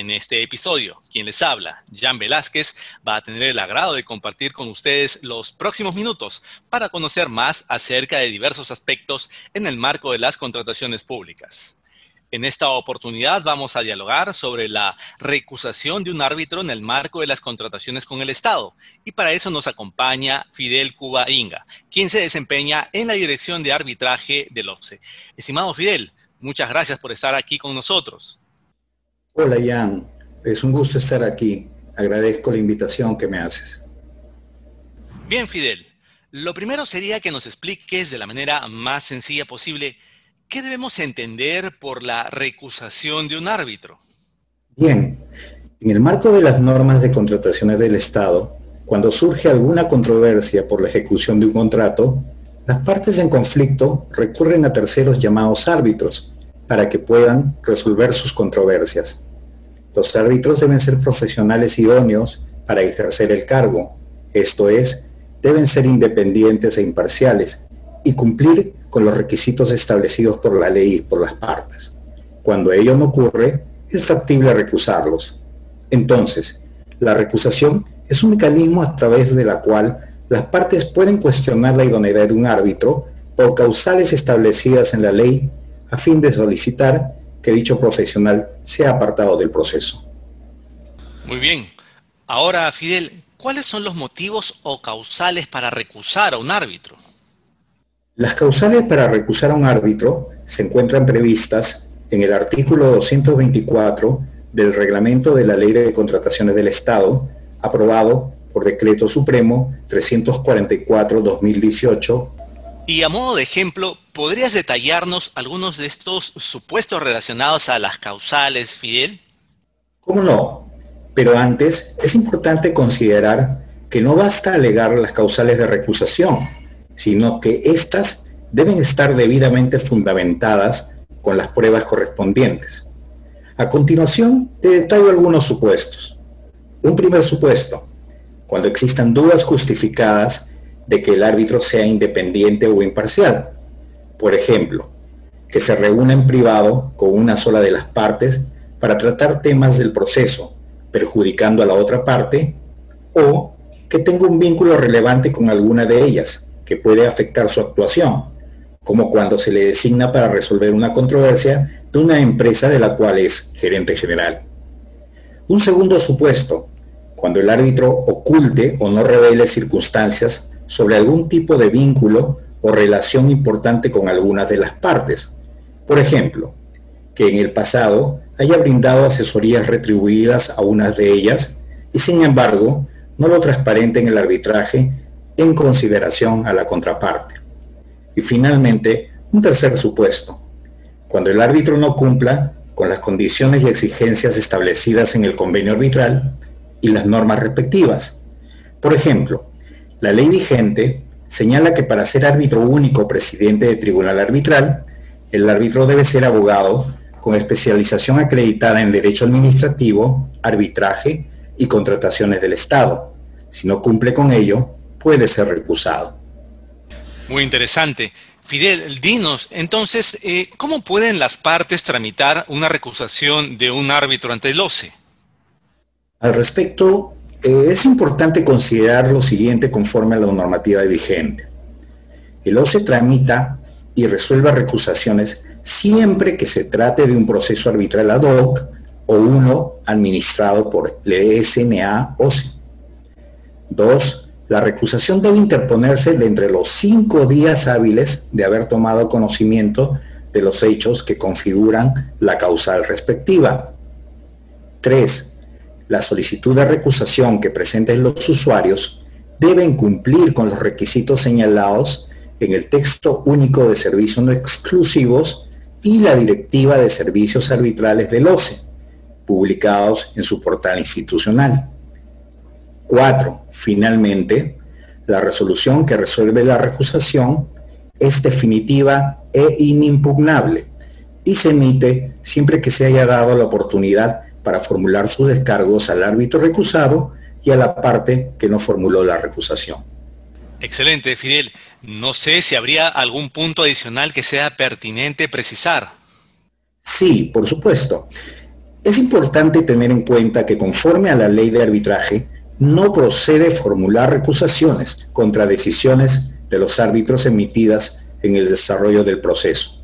En este episodio, quien les habla, Jan Velázquez, va a tener el agrado de compartir con ustedes los próximos minutos para conocer más acerca de diversos aspectos en el marco de las contrataciones públicas. En esta oportunidad vamos a dialogar sobre la recusación de un árbitro en el marco de las contrataciones con el Estado. Y para eso nos acompaña Fidel Cuba Inga, quien se desempeña en la dirección de arbitraje del OCE. Estimado Fidel, muchas gracias por estar aquí con nosotros. Hola Jan, es un gusto estar aquí. Agradezco la invitación que me haces. Bien, Fidel. Lo primero sería que nos expliques de la manera más sencilla posible qué debemos entender por la recusación de un árbitro. Bien, en el marco de las normas de contrataciones del Estado, cuando surge alguna controversia por la ejecución de un contrato, las partes en conflicto recurren a terceros llamados árbitros para que puedan resolver sus controversias. Los árbitros deben ser profesionales idóneos para ejercer el cargo, esto es, deben ser independientes e imparciales y cumplir con los requisitos establecidos por la ley y por las partes. Cuando ello no ocurre, es factible recusarlos. Entonces, la recusación es un mecanismo a través de la cual las partes pueden cuestionar la idoneidad de un árbitro por causales establecidas en la ley a fin de solicitar que dicho profesional sea apartado del proceso. Muy bien. Ahora, Fidel, ¿cuáles son los motivos o causales para recusar a un árbitro? Las causales para recusar a un árbitro se encuentran previstas en el artículo 224 del reglamento de la Ley de Contrataciones del Estado, aprobado por Decreto Supremo 344-2018 y a modo de ejemplo, ¿podrías detallarnos algunos de estos supuestos relacionados a las causales, Fidel? ¿Cómo no? Pero antes es importante considerar que no basta alegar las causales de recusación, sino que éstas deben estar debidamente fundamentadas con las pruebas correspondientes. A continuación, te detallo algunos supuestos. Un primer supuesto, cuando existan dudas justificadas de que el árbitro sea independiente o imparcial. Por ejemplo, que se reúna en privado con una sola de las partes para tratar temas del proceso, perjudicando a la otra parte, o que tenga un vínculo relevante con alguna de ellas, que puede afectar su actuación, como cuando se le designa para resolver una controversia de una empresa de la cual es gerente general. Un segundo supuesto, cuando el árbitro oculte o no revele circunstancias sobre algún tipo de vínculo o relación importante con algunas de las partes. Por ejemplo, que en el pasado haya brindado asesorías retribuidas a unas de ellas y sin embargo no lo transparente en el arbitraje en consideración a la contraparte. Y finalmente, un tercer supuesto, cuando el árbitro no cumpla con las condiciones y exigencias establecidas en el convenio arbitral y las normas respectivas. Por ejemplo, la ley vigente señala que para ser árbitro único presidente de tribunal arbitral, el árbitro debe ser abogado con especialización acreditada en derecho administrativo, arbitraje y contrataciones del Estado. Si no cumple con ello, puede ser recusado. Muy interesante. Fidel, dinos, entonces, eh, ¿cómo pueden las partes tramitar una recusación de un árbitro ante el OCE? Al respecto, eh, es importante considerar lo siguiente conforme a la normativa vigente. El OCE tramita y resuelve recusaciones siempre que se trate de un proceso arbitral ad hoc o uno administrado por el SNA OCE. Dos, la recusación debe interponerse de entre los cinco días hábiles de haber tomado conocimiento de los hechos que configuran la causal respectiva. Tres, la solicitud de recusación que presenten los usuarios deben cumplir con los requisitos señalados en el texto único de servicios no exclusivos y la directiva de servicios arbitrales del OCE, publicados en su portal institucional. 4. Finalmente, la resolución que resuelve la recusación es definitiva e inimpugnable y se emite siempre que se haya dado la oportunidad para formular sus descargos al árbitro recusado y a la parte que no formuló la recusación. Excelente, Fidel. No sé si habría algún punto adicional que sea pertinente precisar. Sí, por supuesto. Es importante tener en cuenta que conforme a la ley de arbitraje, no procede formular recusaciones contra decisiones de los árbitros emitidas en el desarrollo del proceso,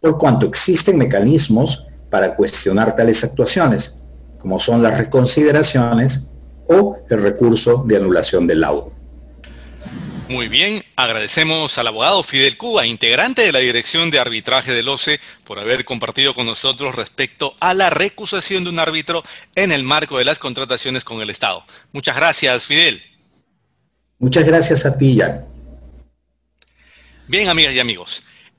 por cuanto existen mecanismos para cuestionar tales actuaciones, como son las reconsideraciones o el recurso de anulación del laudo. Muy bien, agradecemos al abogado Fidel Cuba, integrante de la Dirección de Arbitraje del OCE, por haber compartido con nosotros respecto a la recusación de un árbitro en el marco de las contrataciones con el Estado. Muchas gracias, Fidel. Muchas gracias a ti, Jan. Bien, amigas y amigos.